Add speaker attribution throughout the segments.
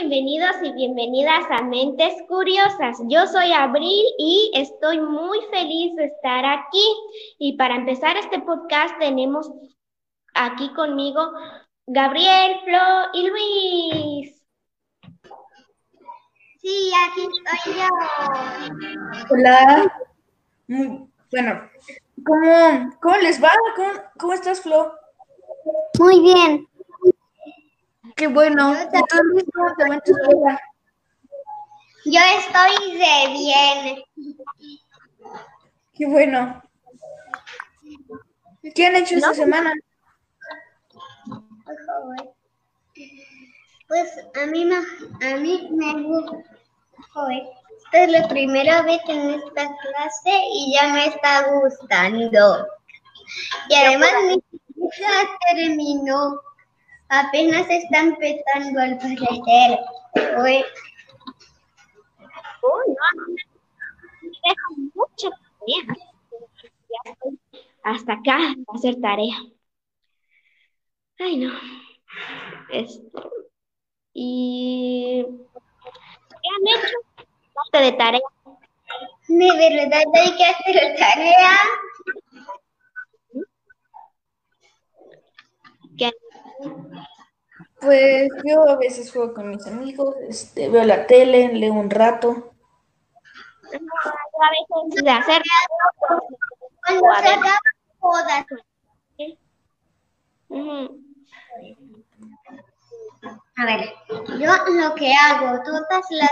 Speaker 1: bienvenidos y bienvenidas a Mentes Curiosas. Yo soy Abril y estoy muy feliz de estar aquí. Y para empezar este podcast tenemos aquí conmigo Gabriel, Flo y Luis.
Speaker 2: Sí, aquí estoy yo.
Speaker 3: Hola. bueno, ¿cómo, cómo les va? ¿Cómo, ¿Cómo estás, Flo?
Speaker 2: Muy bien.
Speaker 3: Qué bueno.
Speaker 2: Yo estoy de bien.
Speaker 3: Qué bueno. ¿Qué han hecho esta semana?
Speaker 2: Pues a mí me, a mí me gusta. Esta es la primera vez en esta clase y ya me está gustando. Y además mi ya terminó. Apenas está empezando al parecer. Uy.
Speaker 1: Uy, no, me dejan mucha tarea. Ya estoy hasta acá hacer tarea. Ay, no. Este, y ¿qué han hecho? Parte de tarea.
Speaker 2: De verdad hay que hacer tarea.
Speaker 1: ¿Qué?
Speaker 3: Pues yo a veces juego con mis amigos, este, veo la tele, leo un rato.
Speaker 1: a veces de hacer
Speaker 2: Cuando se acaban todas.
Speaker 1: Ujú.
Speaker 2: A ver, yo lo que hago todas las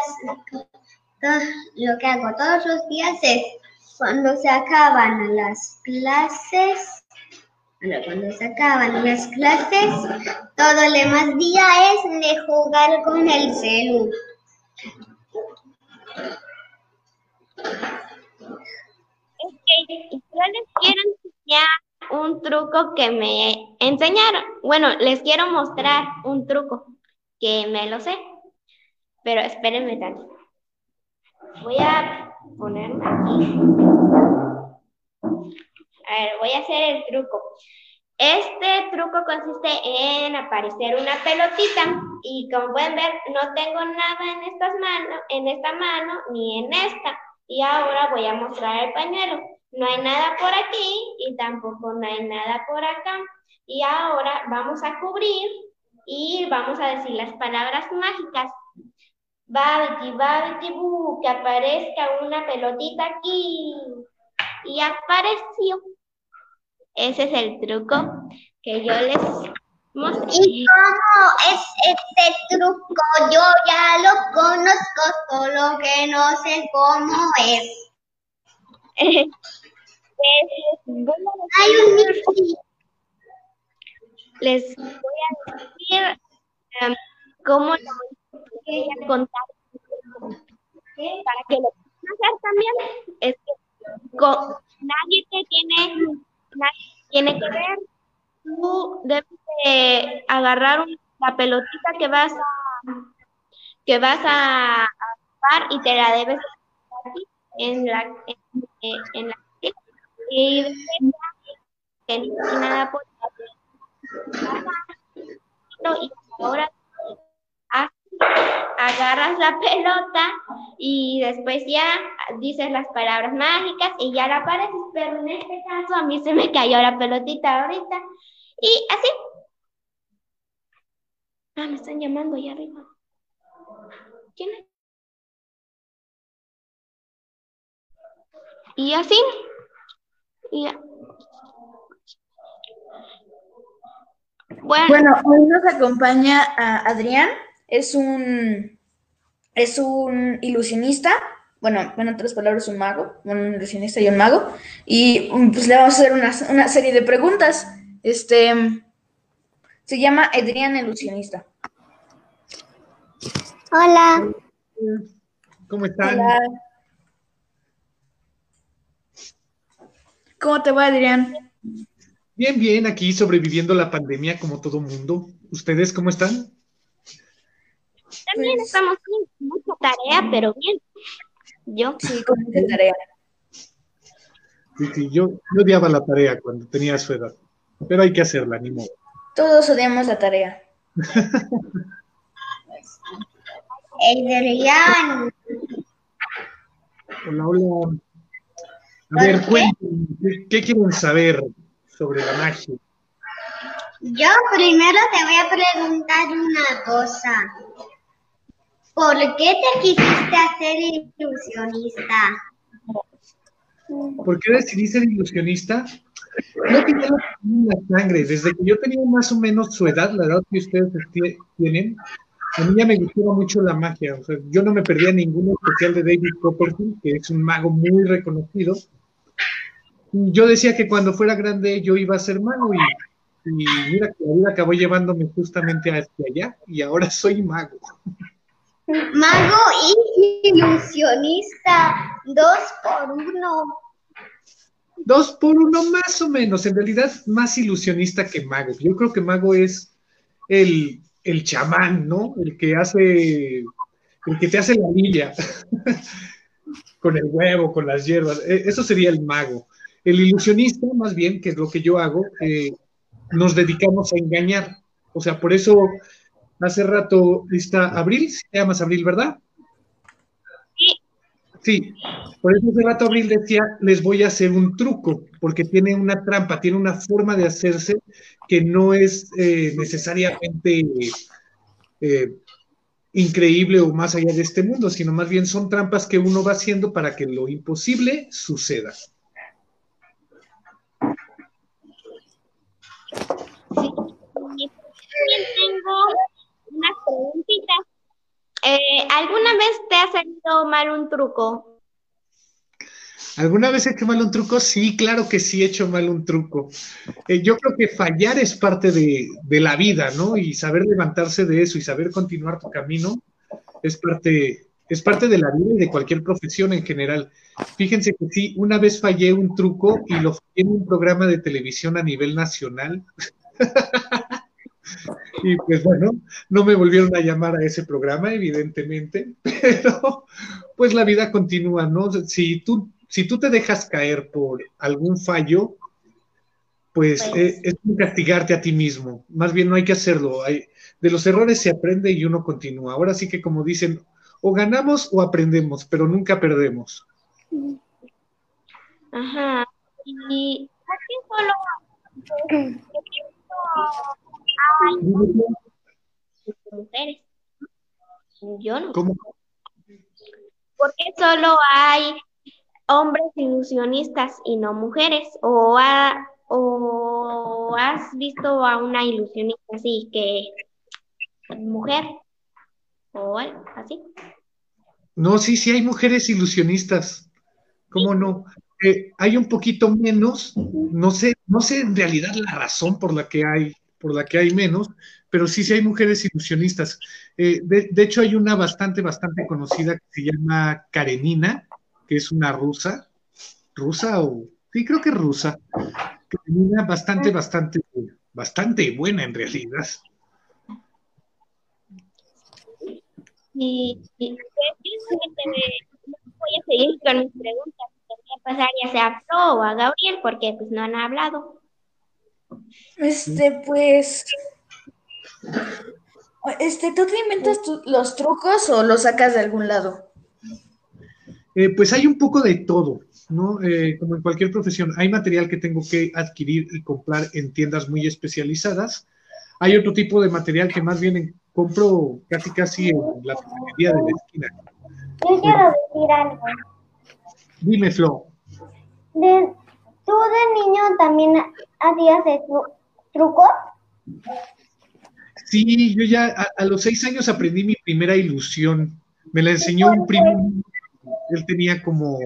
Speaker 2: lo que hago todos los días es cuando se acaban las clases, bueno, cuando se acaban las clases, todo el demás día es de jugar con el celu.
Speaker 1: Ok, yo les quiero enseñar un truco que me enseñaron. Bueno, les quiero mostrar un truco que me lo sé, pero espérenme tantito. Voy a ponerme aquí. A ver, voy a hacer el truco. Este truco consiste en aparecer una pelotita y como pueden ver, no tengo nada en estas manos, en esta mano ni en esta. Y ahora voy a mostrar el pañuelo. No hay nada por aquí y tampoco no hay nada por acá. Y ahora vamos a cubrir y vamos a decir las palabras mágicas. Babiti, babiti, bu, que aparezca una pelotita aquí. Y apareció. Ese es el truco que yo les mostré.
Speaker 2: ¿Y cómo es este truco? Yo ya lo conozco, solo que no sé cómo es. Hay un
Speaker 1: les voy a decir em, cómo lo voy a contar para que lo puedan hacer también. Es que co- nadie te tiene, tiene que ver. Tú debes de agarrar la pelotita que vas a que vas a, a y te la debes en la en, la y nada por y ahora agarras la pelota y después ya dices las palabras mágicas y ya la apareces, pero en este caso a mí se me cayó la pelotita ahorita y así. Ah, me están llamando allá arriba. ¿Quién es? Y así. Bueno,
Speaker 3: Bueno, hoy nos acompaña a Adrián, es un, es un ilusionista, bueno, en otras palabras, un mago, bueno, un ilusionista y un mago, y mm, pues le vamos a hacer una, una serie de preguntas. Este, se llama Adrián Ilusionista.
Speaker 2: Hola.
Speaker 4: ¿Cómo están?
Speaker 3: Hola. ¿Cómo te va, Adrián?
Speaker 4: Bien, bien, aquí sobreviviendo la pandemia como todo mundo. ¿Ustedes cómo están?
Speaker 1: También
Speaker 3: Pues-
Speaker 1: estamos sin mucha tarea, pero bien. Yo.
Speaker 3: Sí, con mucha tarea.
Speaker 4: Sí, sí, yo, yo odiaba la tarea cuando tenía su edad, pero hay que hacerla, ni modo.
Speaker 3: Todos odiamos la tarea.
Speaker 2: Adrián.
Speaker 4: Hola, hola. A ver, cuéntenme, ¿qué, ¿qué quieren saber sobre la magia?
Speaker 2: Yo primero te voy a preguntar una cosa. ¿Por qué te quisiste hacer ilusionista?
Speaker 4: ¿Por qué decidí ser ilusionista? Lo tenía en la sangre. Desde que yo tenía más o menos su edad, la edad que ustedes tie- tienen, a mí ya me gustaba mucho la magia. O sea, yo no me perdía ningún especial de David Copperfield, que es un mago muy reconocido. Yo decía que cuando fuera grande yo iba a ser mago y, y mira que la vida acabó llevándome justamente hacia allá y ahora soy mago.
Speaker 2: Mago y ilusionista, dos por uno.
Speaker 4: Dos por uno más o menos, en realidad más ilusionista que mago. Yo creo que mago es el, el chamán, ¿no? El que hace, el que te hace la lilla con el huevo, con las hierbas. E- Eso sería el mago. El ilusionista, más bien, que es lo que yo hago, eh, nos dedicamos a engañar. O sea, por eso hace rato está Abril, te llamas Abril, ¿verdad? Sí, por eso hace rato Abril decía, les voy a hacer un truco, porque tiene una trampa, tiene una forma de hacerse que no es eh, necesariamente eh, increíble o más allá de este mundo, sino más bien son trampas que uno va haciendo para que lo imposible suceda.
Speaker 1: También tengo unas preguntitas. Eh, ¿alguna vez te ha salido mal un truco?
Speaker 4: ¿Alguna vez he hecho mal un truco? Sí, claro que sí he hecho mal un truco. Eh, yo creo que fallar es parte de, la vida, ¿no? Y saber levantarse de eso y saber continuar tu camino es parte, es parte de la vida y de cualquier profesión en general. Fíjense que sí, una vez fallé un truco y lo fallé en un programa de televisión a nivel nacional. y pues bueno, no me volvieron a llamar a ese programa, evidentemente, pero pues la vida continúa, ¿no? Si tú, si tú te dejas caer por algún fallo, pues
Speaker 1: Pues-
Speaker 4: eh, es un castigarte a ti mismo. Más bien no hay que hacerlo. Hay, de los errores se aprende y uno continúa. Ahora sí que como dicen, o ganamos o aprendemos, pero nunca perdemos.
Speaker 1: Ajá. Y aquí solo mujeres. Yo no.
Speaker 4: ¿Cómo?
Speaker 1: ¿Por qué solo hay hombres ilusionistas y no mujeres? ¿O, ha- o has visto a una ilusionista así que mujer? ¿O algo así?
Speaker 4: No, sí, sí hay mujeres ilusionistas. ¿Cómo no? Eh, hay un poquito menos, no sé, no sé en realidad la razón por la que hay, por la que hay menos, pero sí, sí hay mujeres ilusionistas. Eh, de, hecho, hay una bastante, bastante conocida que se llama Karenina, que es una rusa, rusa o, sí, creo que rusa. Karenina, bastante, bastante, bastante buena en realidad.
Speaker 1: Y, y voy a seguir con mis preguntas. Voy a pasar ya sea a Flo o a Gabriel porque pues no han hablado.
Speaker 3: Este, pues. Este, ¿tú te inventas tu- los trucos o los sacas de algún lado?
Speaker 4: Eh, pues hay un poco de todo, ¿no? Eh, como en cualquier profesión, hay material que tengo que adquirir y comprar en tiendas muy especializadas. Hay otro tipo de material que más bien en- compro casi casi en la papelería de la esquina.
Speaker 2: Yo quiero decir algo.
Speaker 4: Dime, Flo.
Speaker 2: De- ¿Tú de niño también hacías de tru- trucos?
Speaker 4: Sí, yo ya a, a los seis años aprendí mi primera ilusión. Me la enseñó un primo. Él tenía como,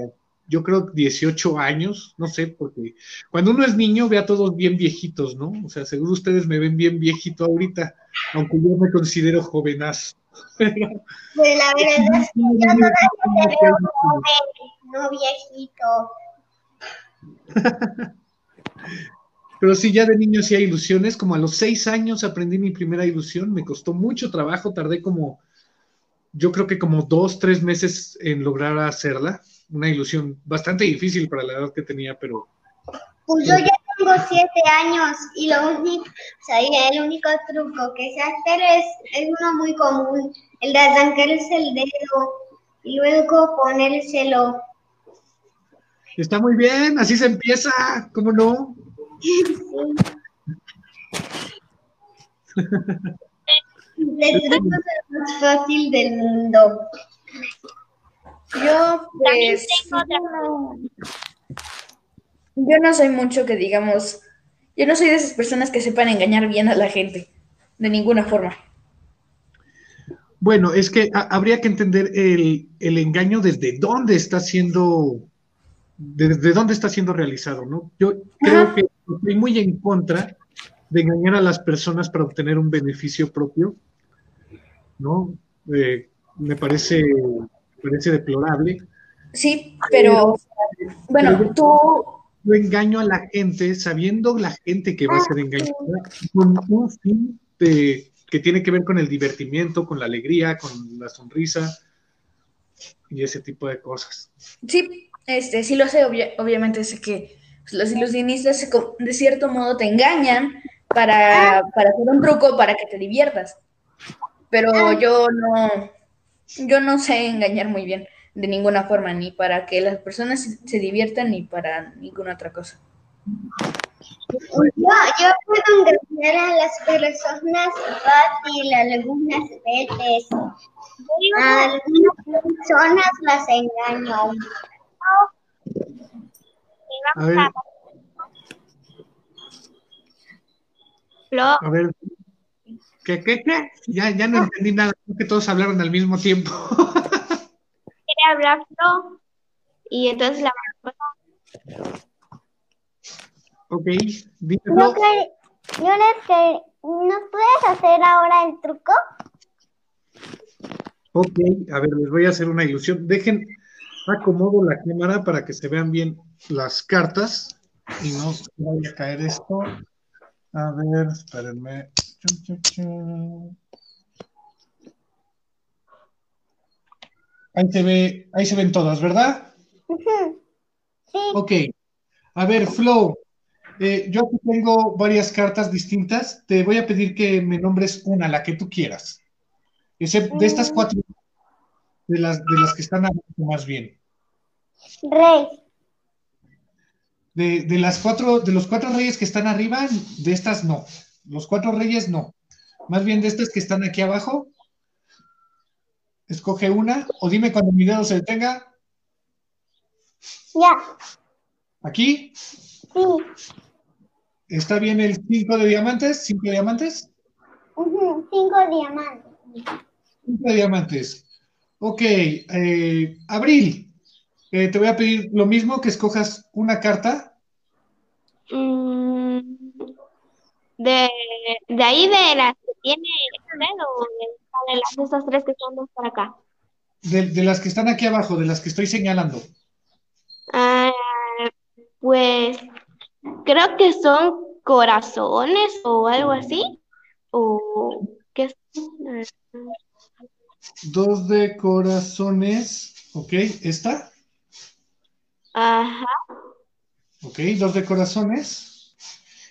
Speaker 4: yo creo, 18 años, no sé, porque cuando uno es niño ve a todos bien viejitos, ¿no? O sea, seguro ustedes me ven bien viejito ahorita, aunque yo me considero jovenazo.
Speaker 2: Pues la verdad es que yo todavía te veo joven, no viejito.
Speaker 4: Pero sí, ya de niño hay ilusiones. Como a los seis años aprendí mi primera ilusión. Me costó mucho trabajo. Tardé como, yo creo que como dos, tres meses en lograr hacerla. Una ilusión bastante difícil para la edad que tenía, pero
Speaker 2: Pues yo ya tengo siete años y lo único, o sea, el único truco que sé hacer es, es uno muy común. el de arrancarse el dedo y luego ponérselo.
Speaker 4: Está muy bien, así se empieza, ¿cómo no?
Speaker 2: Es el más fácil del mundo.
Speaker 3: Yo, pues, yo no soy mucho que digamos, yo no soy de esas personas que sepan engañar bien a la gente, de ninguna forma.
Speaker 4: Bueno, es que ha- habría que entender el, el engaño desde dónde está siendo, desde dónde está siendo realizado, ¿no? Yo creo
Speaker 3: Ajá.
Speaker 4: que estoy muy en contra de engañar a las personas para obtener un beneficio propio, ¿no? Eh, me parece, parece deplorable.
Speaker 3: Sí, pero bueno, tú,
Speaker 4: Yo engaño a la gente sabiendo la gente que va a ser engañada con un fin de- que tiene que ver con el divertimiento, con la alegría, con la sonrisa y ese tipo de cosas.
Speaker 3: sí, este, sí lo sé, obvia- obviamente sé que los ilusionistas de cierto modo te engañan para, para hacer un truco para que te diviertas. Pero yo no, yo no sé engañar muy bien de ninguna forma, ni para que las personas se, se diviertan, ni para ninguna otra cosa.
Speaker 2: Yo, yo puedo engañar a las personas fácil algunas veces. A algunas personas las engaño.
Speaker 4: A ver, a ver. ¿Qué, qué, qué? Ya, ya no entendí nada, creo que todos hablaron al mismo tiempo.
Speaker 1: quiere hablar Flo. Y entonces la
Speaker 4: ok, dime,
Speaker 2: que- yo que ¿nos puedes hacer ahora el truco?
Speaker 4: Ok, a ver, les voy a hacer una ilusión. Dejen, acomodo la cámara para que se vean bien las cartas y no vaya a caer esto. A ver, espérenme. Ahí se ve, ahí se ven todas, ¿verdad?
Speaker 2: Sí.
Speaker 4: Ok. A ver, Flo, eh, yo aquí tengo varias cartas distintas. Te voy a pedir que me nombres una, la que tú quieras. Ese- de estas cuatro, de las, de las que están abajo más bien.
Speaker 2: Rey.
Speaker 4: De, de las cuatro, de los cuatro reyes que están arriba, de estas no. Los cuatro reyes no. Más bien de estas que están aquí abajo. Escoge una, o dime cuando mi dedo se detenga.
Speaker 2: Ya.
Speaker 4: Aquí.
Speaker 2: Sí.
Speaker 4: ¿Está bien el cinco de diamantes? ¿Cinco de diamantes?
Speaker 2: Cinco diamantes.
Speaker 4: Cinco de diamantes. Ok. eh, Abril, eh, te voy a pedir lo mismo, que escojas una carta.
Speaker 1: Mm, de, de ahí de las que tiene dedo, de, de las estas tres que son dos para acá.
Speaker 4: De, de las que están aquí abajo, de las que estoy señalando.
Speaker 1: Ah, pues creo que son corazones o algo así. O qué es?
Speaker 4: Dos de corazones. Ok, esta.
Speaker 1: Ajá.
Speaker 4: Ok, dos de corazones.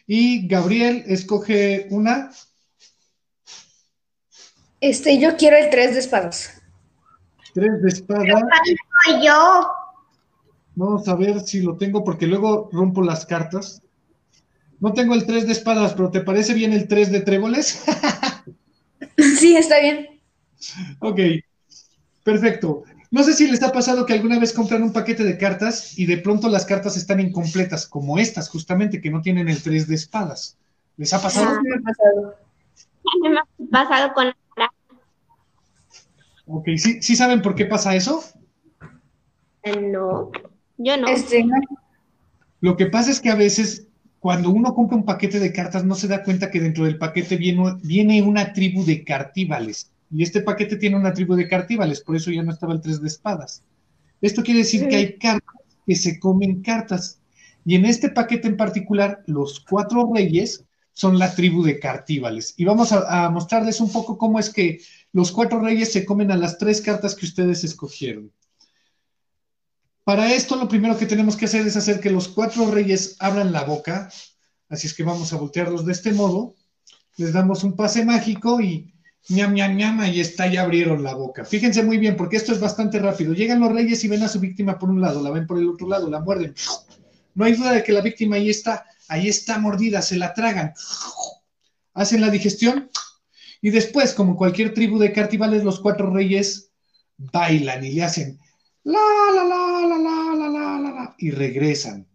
Speaker 4: Y Gabriel escoge una.
Speaker 3: Este, yo quiero el tres de espadas.
Speaker 4: Tres de espada.
Speaker 2: Soy yo.
Speaker 4: Vamos a ver si lo tengo porque luego rompo las cartas. No tengo el tres de espadas, pero ¿te parece bien el tres de tréboles?
Speaker 3: Sí, está bien.
Speaker 4: ok, perfecto. No sé si les ha pasado que alguna vez compran un paquete de cartas y de pronto las cartas están incompletas, como estas justamente, que no tienen el tres de espadas. ¿Les ha pasado?
Speaker 3: Sí me ha pasado.
Speaker 1: Me ha pasado con la
Speaker 4: Ok, ¿sí, sí saben por qué pasa eso?
Speaker 1: No, yo no.
Speaker 3: Este, no.
Speaker 4: Lo que pasa es que a veces cuando uno compra un paquete de cartas no se da cuenta que dentro del paquete viene, viene una tribu de cartíbales. Y este paquete tiene una tribu de cartíbales, por eso ya no estaba el tres de espadas. Esto quiere decir que hay cartas que se comen cartas. Y en este paquete en particular, los cuatro reyes son la tribu de cartíbales. Y vamos a, a mostrarles un poco cómo es que los cuatro reyes se comen a las tres cartas que ustedes escogieron. Para esto lo primero que tenemos que hacer es hacer que los cuatro reyes abran la boca. Así es que vamos a voltearlos de este modo. Les damos un pase mágico y ñam, ñam, ñam, ahí está, ya abrieron la boca. Fíjense muy bien, porque esto es bastante rápido. Llegan los reyes y ven a su víctima por un lado, la ven por el otro lado, la muerden. No hay duda de que la víctima ahí está, ahí está mordida, se la tragan. Hacen la digestión y después, como cualquier tribu de cartivales, los cuatro reyes bailan y le hacen la, la, la, la, la, la, la, la, la, y regresan.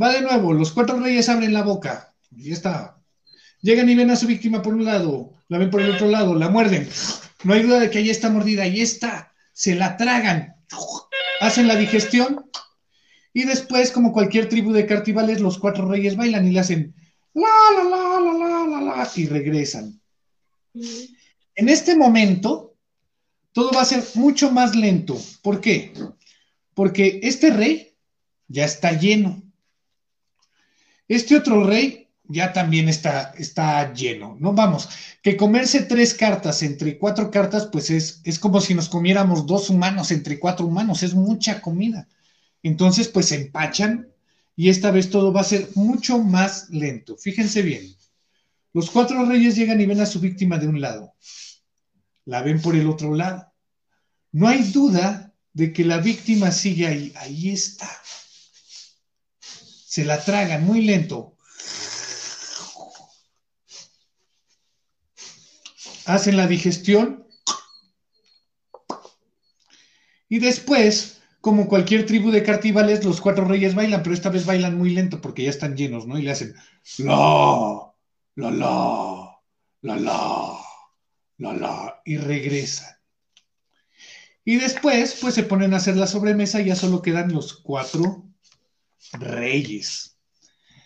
Speaker 4: Va de nuevo, los cuatro reyes abren la boca. Y está. Llegan y ven a su víctima por un lado, la ven por el otro lado, la muerden. No hay duda de que ahí está mordida, ahí está. Se la tragan. Hacen la digestión. Y después, como cualquier tribu de cartivales, los cuatro reyes bailan y le hacen la, la, la, la, la, la, la, y regresan. En este momento, todo va a ser mucho más lento. ¿Por qué? Porque este rey ya está lleno. Este otro rey ya también está, está lleno, ¿no? Vamos, que comerse tres cartas entre cuatro cartas, pues es, es como si nos comiéramos dos humanos entre cuatro humanos, es mucha comida. Entonces, pues se empachan y esta vez todo va a ser mucho más lento. Fíjense bien, los cuatro reyes llegan y ven a su víctima de un lado, la ven por el otro lado. No hay duda de que la víctima sigue ahí, ahí está se la tragan muy lento. Hacen la digestión. Y después, como cualquier tribu de cartivales, los cuatro reyes bailan, pero esta vez bailan muy lento porque ya están llenos, ¿no? Y le hacen la, la, la, la, la, la, la, y regresan. Y después, pues se ponen a hacer la sobremesa y ya solo quedan los cuatro reyes.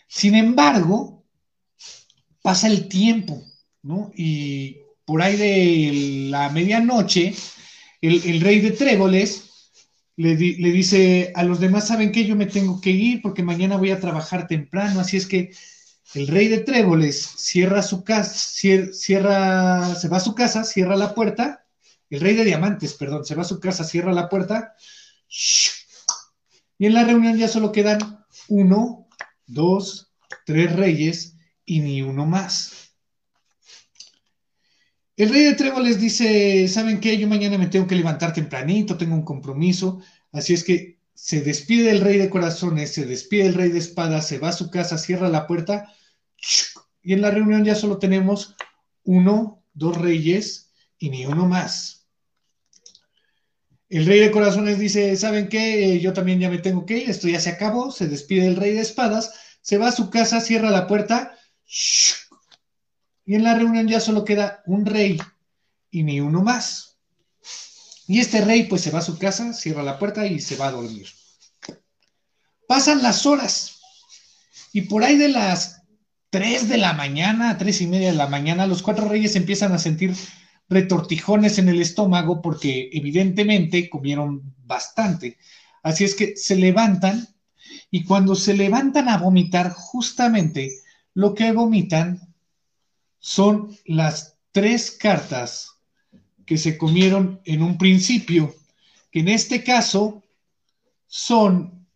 Speaker 4: Sin embargo, pasa el tiempo, ¿no? Y por ahí de la medianoche, el, rey de Tréboles le, dice a los demás, ¿saben qué? Yo me tengo que ir porque mañana voy a trabajar temprano, así es que el rey de Tréboles cierra su casa, cierra, se va a su casa, cierra la puerta, el rey de Diamantes, perdón, se va a su casa, cierra la puerta, y en la reunión ya solo quedan uno, dos, tres reyes y ni uno más. El rey de Tréboles dice, ¿saben qué? Yo mañana me tengo que levantar tempranito, tengo un compromiso, así es que se despide el rey de corazones, se despide el rey de espadas, se va a su casa, cierra la puerta y en la reunión ya solo tenemos uno, dos reyes y ni uno más. El rey de corazones dice, ¿saben qué? Yo también ya me tengo que ir, esto ya se acabó, se despide el rey de espadas, se va a su casa, cierra la puerta, y en la reunión ya solo queda un rey y ni uno más. Y este rey pues se va a su casa, cierra la puerta y se va a dormir. Pasan las horas y por ahí de las 3 de la mañana, tres y media de la mañana, los cuatro reyes empiezan a sentir retortijones en el estómago porque evidentemente comieron bastante. Así es que se levantan y cuando se levantan a vomitar, justamente lo que vomitan son las tres cartas que se comieron en un principio, que en este caso son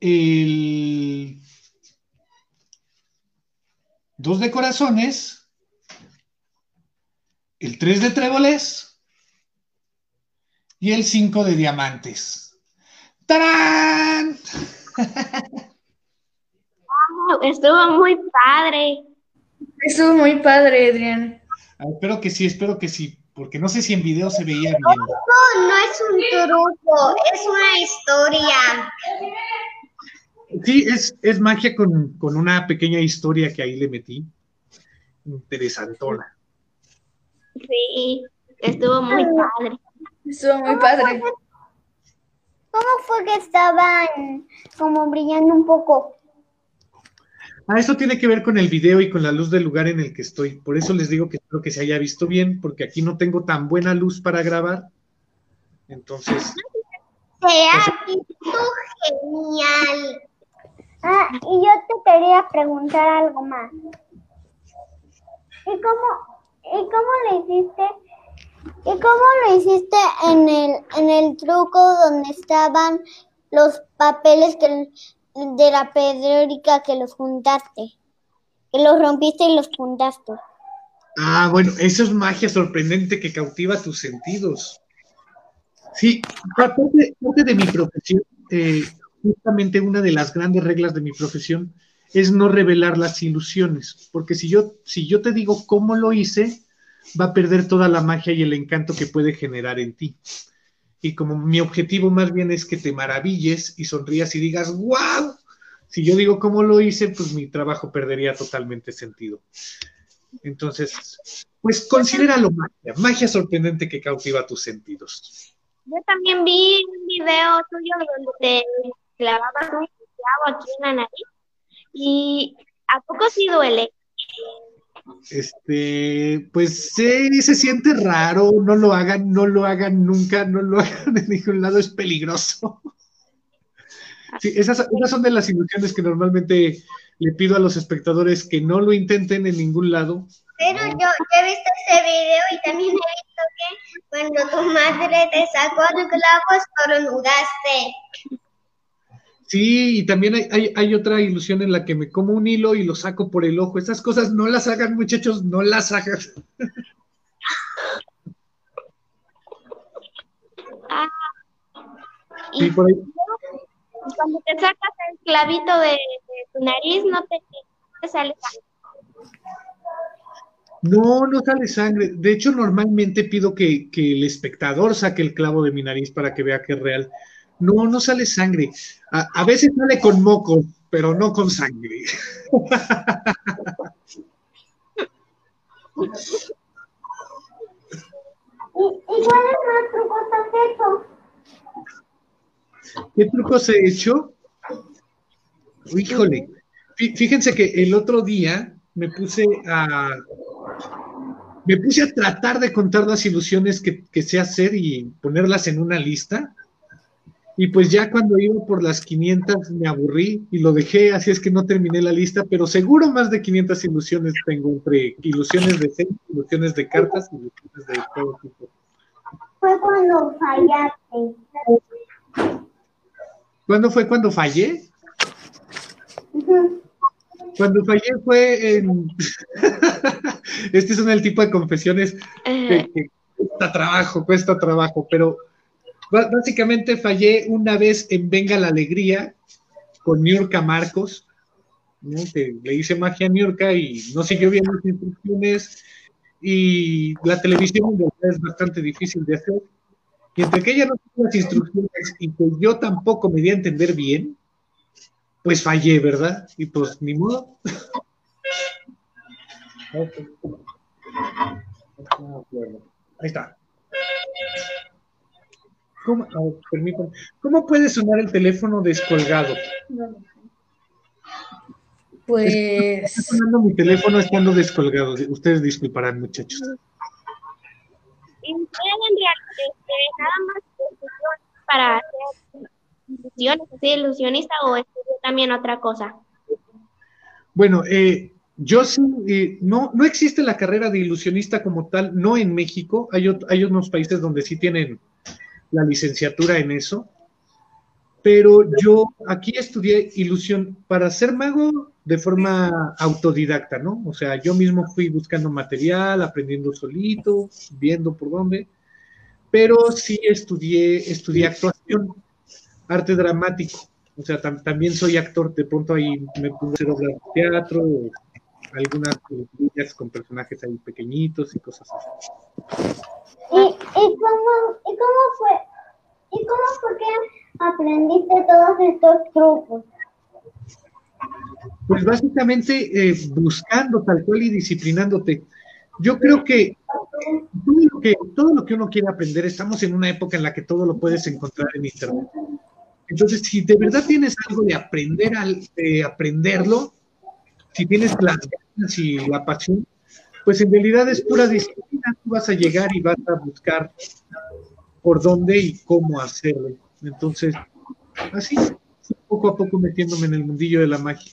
Speaker 4: el dos de corazones, el 3 de tréboles y el 5 de diamantes. ¡Tarán!
Speaker 1: estuvo muy padre.
Speaker 3: Estuvo muy padre, Adrián.
Speaker 4: Ah, espero que sí, espero que sí, porque no sé si en video se veía bien.
Speaker 2: No, no es un truco, es una historia.
Speaker 4: Sí, es, es magia con, con una pequeña historia que ahí le metí. Interesantona.
Speaker 1: Sí, estuvo muy padre.
Speaker 3: Estuvo muy padre.
Speaker 2: ¿Cómo fue que estaban como brillando un poco?
Speaker 4: Ah, eso tiene que ver con el video y con la luz del lugar en el que estoy. Por eso les digo que espero que se haya visto bien, porque aquí no tengo tan buena luz para grabar. Entonces.
Speaker 2: Se ha visto genial. Ah, y yo te quería preguntar algo más. ¿Y cómo, ¿Y cómo lo hiciste? ¿Y cómo lo hiciste en el, en el truco donde estaban los papeles que, de la pedrórica que los juntaste? Que los rompiste y los juntaste.
Speaker 4: Ah, bueno, eso es magia sorprendente que cautiva tus sentidos. Sí, parte, de mi profesión, eh, justamente una de las grandes reglas de mi profesión es no revelar las ilusiones, porque si yo, si yo te digo cómo lo hice, va a perder toda la magia y el encanto que puede generar en ti. Y como mi objetivo más bien es que te maravilles y sonrías y digas, wow, si yo digo cómo lo hice, pues mi trabajo perdería totalmente sentido. Entonces, pues considéralo magia, magia sorprendente que cautiva tus sentidos.
Speaker 1: Yo también vi un video tuyo donde te clavabas un clavo aquí en la nariz y ¿a poco sí duele?
Speaker 4: Este, pues sí, se siente raro, no lo hagan, no lo hagan nunca, no lo hagan en ningún lado, es peligroso. Sí, esas, esas son de las ilusiones que normalmente le pido a los espectadores que no lo intenten en ningún lado.
Speaker 2: Pero yo, he visto ese video y también he visto que cuando tu madre te sacó los clavos, nudaste.
Speaker 4: Sí, y también hay, hay, otra ilusión en la que me como un hilo y lo saco por el ojo. Esas cosas no las hagan, muchachos, no las hagan.
Speaker 1: Ah, y por ahí, cuando te sacas el clavito de, tu nariz, no te, sale sangre.
Speaker 4: No, no sale sangre. De hecho, normalmente pido que, el espectador saque el clavo de mi nariz para que vea que es real. No, no sale sangre. A, veces sale con moco, pero no con sangre.
Speaker 2: ¿Y, cuáles más trucos has hecho?
Speaker 4: ¿Qué trucos he hecho? Híjole, fíjense que el otro día me puse a me puse a tratar de contar las ilusiones que, que sé hacer y ponerlas en una lista. Y pues ya cuando iba por las 500 me aburrí y lo dejé, así es que no terminé la lista, pero seguro más de 500 ilusiones tengo entre ilusiones de seis, ilusiones de cartas ilusiones de todo tipo.
Speaker 2: Fue cuando fallaste.
Speaker 4: ¿Cuándo fue cuando fallé? Cuando fallé fue en... este es el tipo de confesiones que, cuesta trabajo, cuesta trabajo, pero básicamente fallé una vez en Venga la Alegría con Niurka Marcos, le hice magia a Niurka y no siguió bien las instrucciones y la televisión es bastante difícil de hacer y entre que ella no tiene las instrucciones y que yo tampoco me di a entender bien, pues fallé, ¿verdad? Y pues ni modo. Ahí está. ¿Cómo, ¿Cómo puede sonar el teléfono descolgado?
Speaker 3: Pues.
Speaker 4: Está sonando mi teléfono estando descolgado. Ustedes disculparán, muchachos
Speaker 1: nada más para hacer ilusiones, ser ilusionista o estudiar también otra cosa?
Speaker 4: Bueno, eh, yo sí, eh, no, no existe la carrera de ilusionista como tal, no en México, hay, hay unos países donde sí tienen la licenciatura en eso, pero yo aquí estudié ilusión. Para ser mago de forma autodidacta, ¿no? O sea, yo mismo fui buscando material, aprendiendo solito, viendo por dónde, pero sí estudié, estudié actuación, arte dramático, o sea, también soy actor, de pronto ahí me puse a hacer obras de teatro, algunas películas con personajes ahí pequeñitos y cosas
Speaker 2: así. ¿Y, y, cómo, ¿Y cómo fue? ¿Y cómo fue que aprendiste todos estos trucos?
Speaker 4: Pues básicamente eh, buscando tal cual y disciplinándote. Yo creo que todo, lo que todo lo que uno quiere aprender, estamos en una época en la que todo lo puedes encontrar en Internet. Entonces, si de verdad tienes algo de aprender, de aprenderlo, si tienes las ganas y la pasión, pues en realidad es pura disciplina. Tú vas a llegar y vas a buscar por dónde y cómo hacerlo. Entonces, así, poco a poco metiéndome en el mundillo de la magia.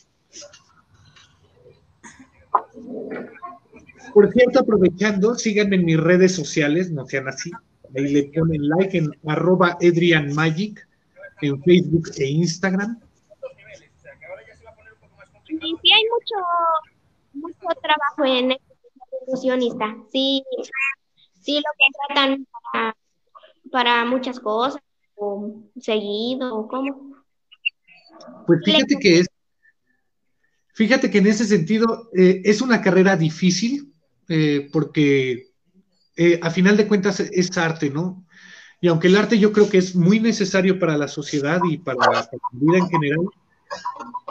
Speaker 4: Por cierto, aprovechando, síganme en mis redes sociales, no sean así. Ahí le ponen like en arroba Magic en Facebook e Instagram.
Speaker 1: Y sí hay mucho, mucho trabajo en ilusionista. Sí, sí lo contratan para, para muchas cosas, seguido, o cómo.
Speaker 4: Pues fíjate que es, fíjate que en ese sentido eh, es una carrera difícil, eh, porque eh, a final de cuentas es arte, ¿no? Y aunque el arte yo creo que es muy necesario para la sociedad y para la vida en general,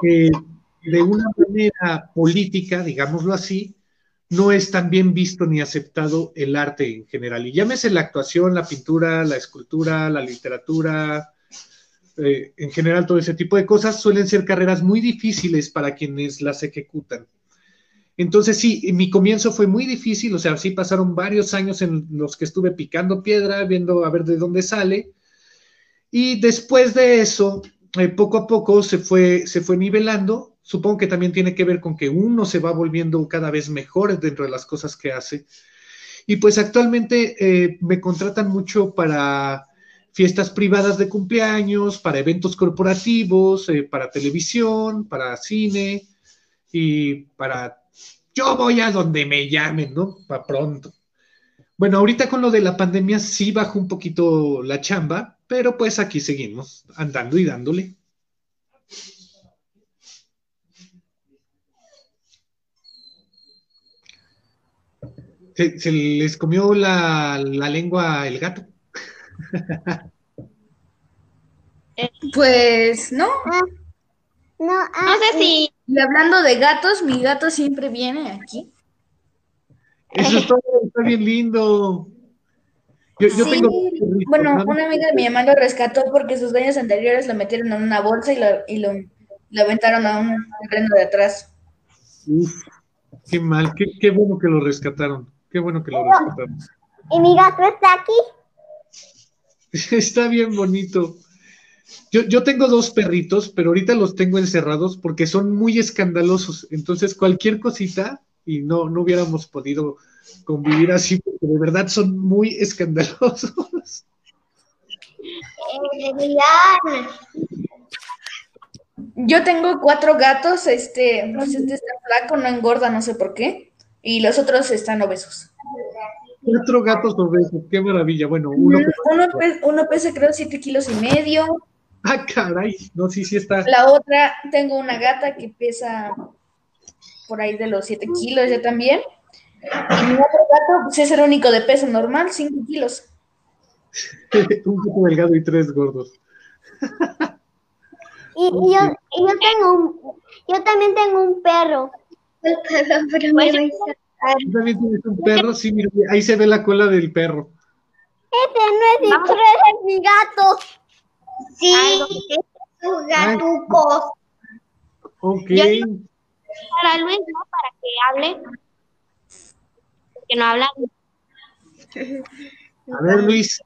Speaker 4: de una manera política, digámoslo así, no es tan bien visto ni aceptado el arte en general. Y llámese la actuación, la pintura, la escultura, la literatura, eh, en general todo ese tipo de cosas suelen ser carreras muy difíciles para quienes las ejecutan. Entonces sí, mi comienzo fue muy difícil, o sea, sí pasaron varios años en los que estuve picando piedra, viendo a ver de dónde sale. Y después de eso, eh, poco a poco se fue, se fue nivelando. Supongo que también tiene que ver con que uno se va volviendo cada vez mejor dentro de las cosas que hace. Y pues actualmente eh, me contratan mucho para fiestas privadas de cumpleaños, para eventos corporativos, eh, para televisión, para cine y para yo voy a donde me llamen, ¿no? Para pronto. Bueno, ahorita con lo de la pandemia sí bajó un poquito la chamba, pero pues aquí seguimos andando y dándole. Se, les comió la, la lengua el gato.
Speaker 3: Pues no.
Speaker 2: No, ah,
Speaker 1: No sé si
Speaker 3: Y hablando de gatos, mi gato siempre viene aquí.
Speaker 4: Eso es todo, está bien lindo. Yo, yo
Speaker 3: Sí,
Speaker 4: tengo perritos,
Speaker 3: Bueno,
Speaker 4: ¿no?
Speaker 3: una amiga de mi mamá lo rescató porque sus dueños anteriores lo metieron en una bolsa y lo, y lo, lo aventaron a un terreno de atrás.
Speaker 4: Uf, qué mal, qué, qué bueno que lo rescataron. Qué bueno que lo rescataron.
Speaker 2: y mi gato está aquí.
Speaker 4: Está bien bonito. Yo, yo tengo dos perritos, pero ahorita los tengo encerrados porque son muy escandalosos. Entonces, cualquier cosita, y no, no hubiéramos podido convivir así, porque de verdad son muy escandalosos.
Speaker 2: Adrián.
Speaker 3: Yo tengo cuatro gatos, este, pues este está flaco, no engorda, no sé por qué, y los otros están obesos.
Speaker 4: Cuatro gatos obesos, qué maravilla. Bueno, uno.
Speaker 3: Uno, pe- uno pesa creo siete kilos y medio,
Speaker 4: Ah, caray. No, sí, sí está.
Speaker 3: la otra tengo una gata que pesa por ahí de los siete kilos ya también, y mi otro gato pues, es el único de peso normal, cinco kilos.
Speaker 4: un poco delgado y tres gordos.
Speaker 2: Y, y yo, y yo tengo un, yo también tengo un perro. El perro, pero me va a sacar.
Speaker 4: ¿Tú también tienes un perro? Sí, mira, ahí se ve la cola del perro.
Speaker 2: Ese no es mi perro, es mi gato. Sí,
Speaker 1: Algo
Speaker 2: es su gatuco.
Speaker 4: Ok.
Speaker 1: Para Luis, ¿no? Para que hable. Porque no habla.
Speaker 4: A ver, Luis.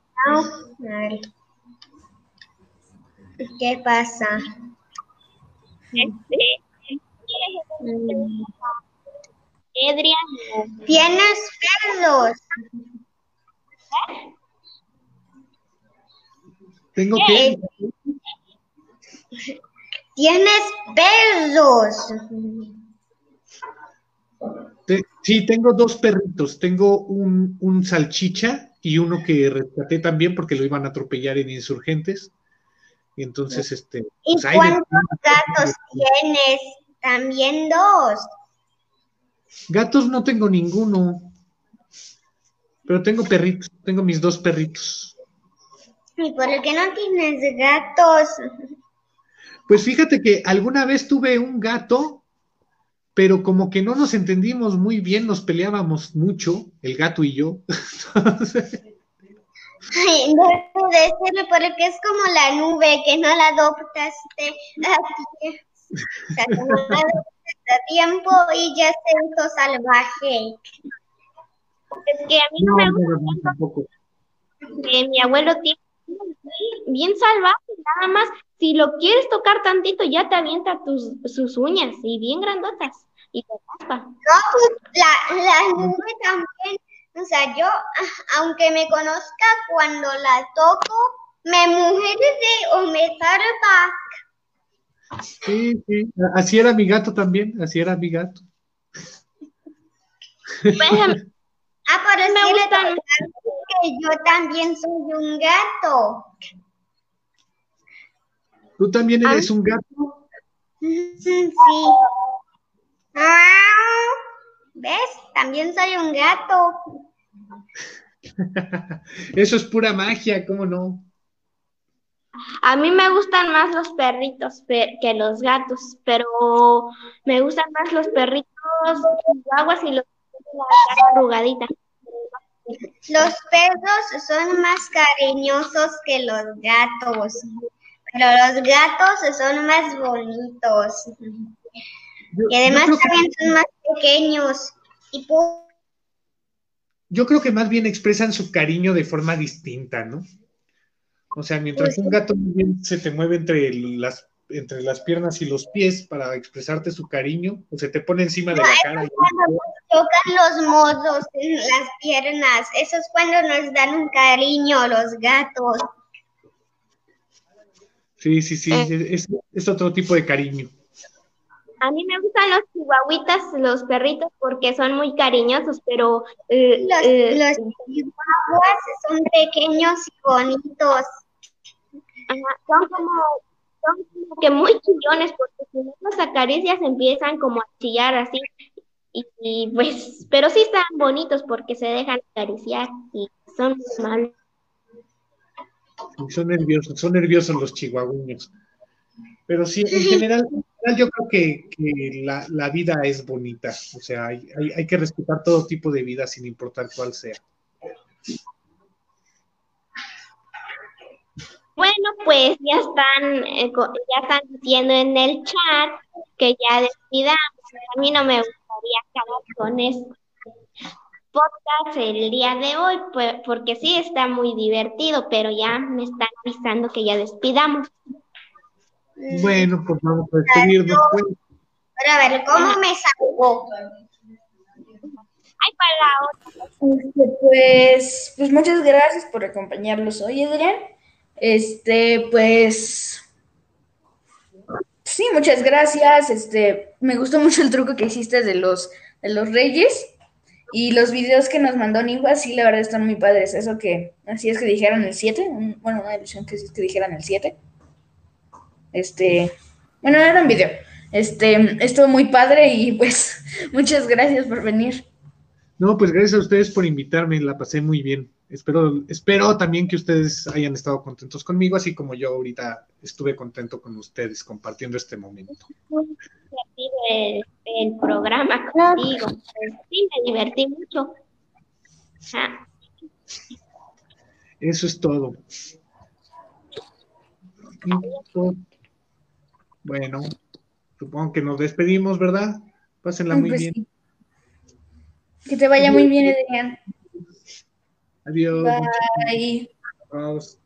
Speaker 2: ¿Qué pasa?
Speaker 1: Este. Adrián.
Speaker 2: Tienes perros.
Speaker 4: Tengo
Speaker 2: ¿Qué?
Speaker 4: que.
Speaker 2: Tienes perros.
Speaker 4: Te- sí, tengo dos perritos. Tengo un, un salchicha y uno que rescaté también porque lo iban a atropellar en insurgentes. Y entonces, este.
Speaker 2: ¿Y
Speaker 4: pues,
Speaker 2: cuántos gatos tienes? También dos.
Speaker 4: Gatos no tengo ninguno. Pero tengo perritos. Tengo mis dos perritos.
Speaker 2: ¿Y por qué no tienes gatos?
Speaker 4: Pues fíjate que alguna vez tuve un gato, pero como que no nos entendimos muy bien, nos peleábamos mucho, el gato y yo. Entonces,
Speaker 2: Ay, no puede ser porque es como la nube que no la adoptaste a adoptaste a tiempo y ya se hizo salvaje.
Speaker 1: Es que a mí no,
Speaker 4: no,
Speaker 1: me gusta
Speaker 4: no, tampoco.
Speaker 1: que mi abuelo tiene bien salvaje, nada más. Si lo quieres tocar tantito, ya te avienta tus, sus uñas y bien grandotas y te raspa.
Speaker 2: No, pues la, la nube también, o sea, yo, aunque me conozca cuando la toco, me muerde o me salva.
Speaker 4: Sí, sí, así era mi gato también, así era mi gato.
Speaker 1: Pues,
Speaker 2: Ah, pero
Speaker 1: Me
Speaker 2: sí le
Speaker 1: gustan-
Speaker 2: contaste que yo también soy un gato.
Speaker 4: ¿Tú también
Speaker 1: Ah.
Speaker 4: eres un gato?
Speaker 2: Sí. Ah, ¿Ves? También soy un gato.
Speaker 4: Eso es pura magia, ¿cómo no?
Speaker 1: A mí me gustan más los perritos pe- que los gatos, pero me gustan más los perritos aguas y los de la cara arrugadita.
Speaker 2: Los perros son más cariñosos que los gatos, pero los gatos son más bonitos.
Speaker 4: Yo,
Speaker 2: Y además
Speaker 4: que-
Speaker 2: también son más pequeños. Y pu-
Speaker 4: yo creo que más bien expresan su cariño de forma distinta, ¿no? O sea, mientras un gato se te mueve entre las, entre las piernas y los pies para expresarte su cariño, o se te pone encima de la cara. y-
Speaker 2: cuando tocan los modos en las piernas, eso es cuando nos dan un cariño los gatos.
Speaker 4: Sí, sí, sí,
Speaker 1: Eh.
Speaker 4: es, es otro tipo de cariño.
Speaker 1: A mí me gustan los chihuahuitas, los perritos, porque son muy cariñosos, pero eh,
Speaker 2: Los,
Speaker 1: eh,
Speaker 2: los chihuahuas son pequeños y bonitos.
Speaker 1: Son como, son como que muy chillones, porque si no los acaricias empiezan como a chillar así. Y, pues, pero sí están bonitos porque se dejan acariciar y son.
Speaker 4: Sí, Son nerviosos, son nerviosos los chihuahueños. Pero sí, en general, en general yo creo que, que la, la vida es bonita. O sea, hay, hay, hay que respetar todo tipo de vida sin importar cuál sea.
Speaker 1: Bueno, pues ya están, eh, ya están diciendo en el chat que ya despidamos. A mí no me gustaría acabar con este podcast el día de hoy, pues, porque sí está muy divertido, pero ya me están avisando que ya despidamos.
Speaker 4: Bueno, pues vamos a despedirnos. pues.
Speaker 2: Pero a ver, ¿cómo me salgo?
Speaker 1: Ay, para la otra.
Speaker 3: Este, pues, pues muchas gracias por acompañarlos hoy, Adrián. Este, pues, sí, muchas gracias. Este, me gustó mucho el truco que hiciste de los, de los reyes y los videos que nos mandó Ninja, sí, la verdad están muy padres. Eso que, así es que dijeran el 7, un- bueno, una ilusión que es que dijeran el 7. Este, bueno, era un video. Este, estuvo muy padre y pues, muchas gracias por venir.
Speaker 4: No, pues gracias a ustedes por invitarme, la pasé muy bien. Espero, espero también que ustedes hayan estado contentos conmigo, así como yo ahorita estuve contento con ustedes compartiendo este momento.
Speaker 1: Muy divertido el, el programa contigo. Sí, me divertí mucho. Ajá.
Speaker 4: Eso es todo. Bueno, supongo que nos despedimos, ¿verdad? Pásenla muy
Speaker 3: Pues
Speaker 4: bien.
Speaker 3: sí. Que te vaya muy bien, Adrián.
Speaker 4: Adiós.
Speaker 3: Bye.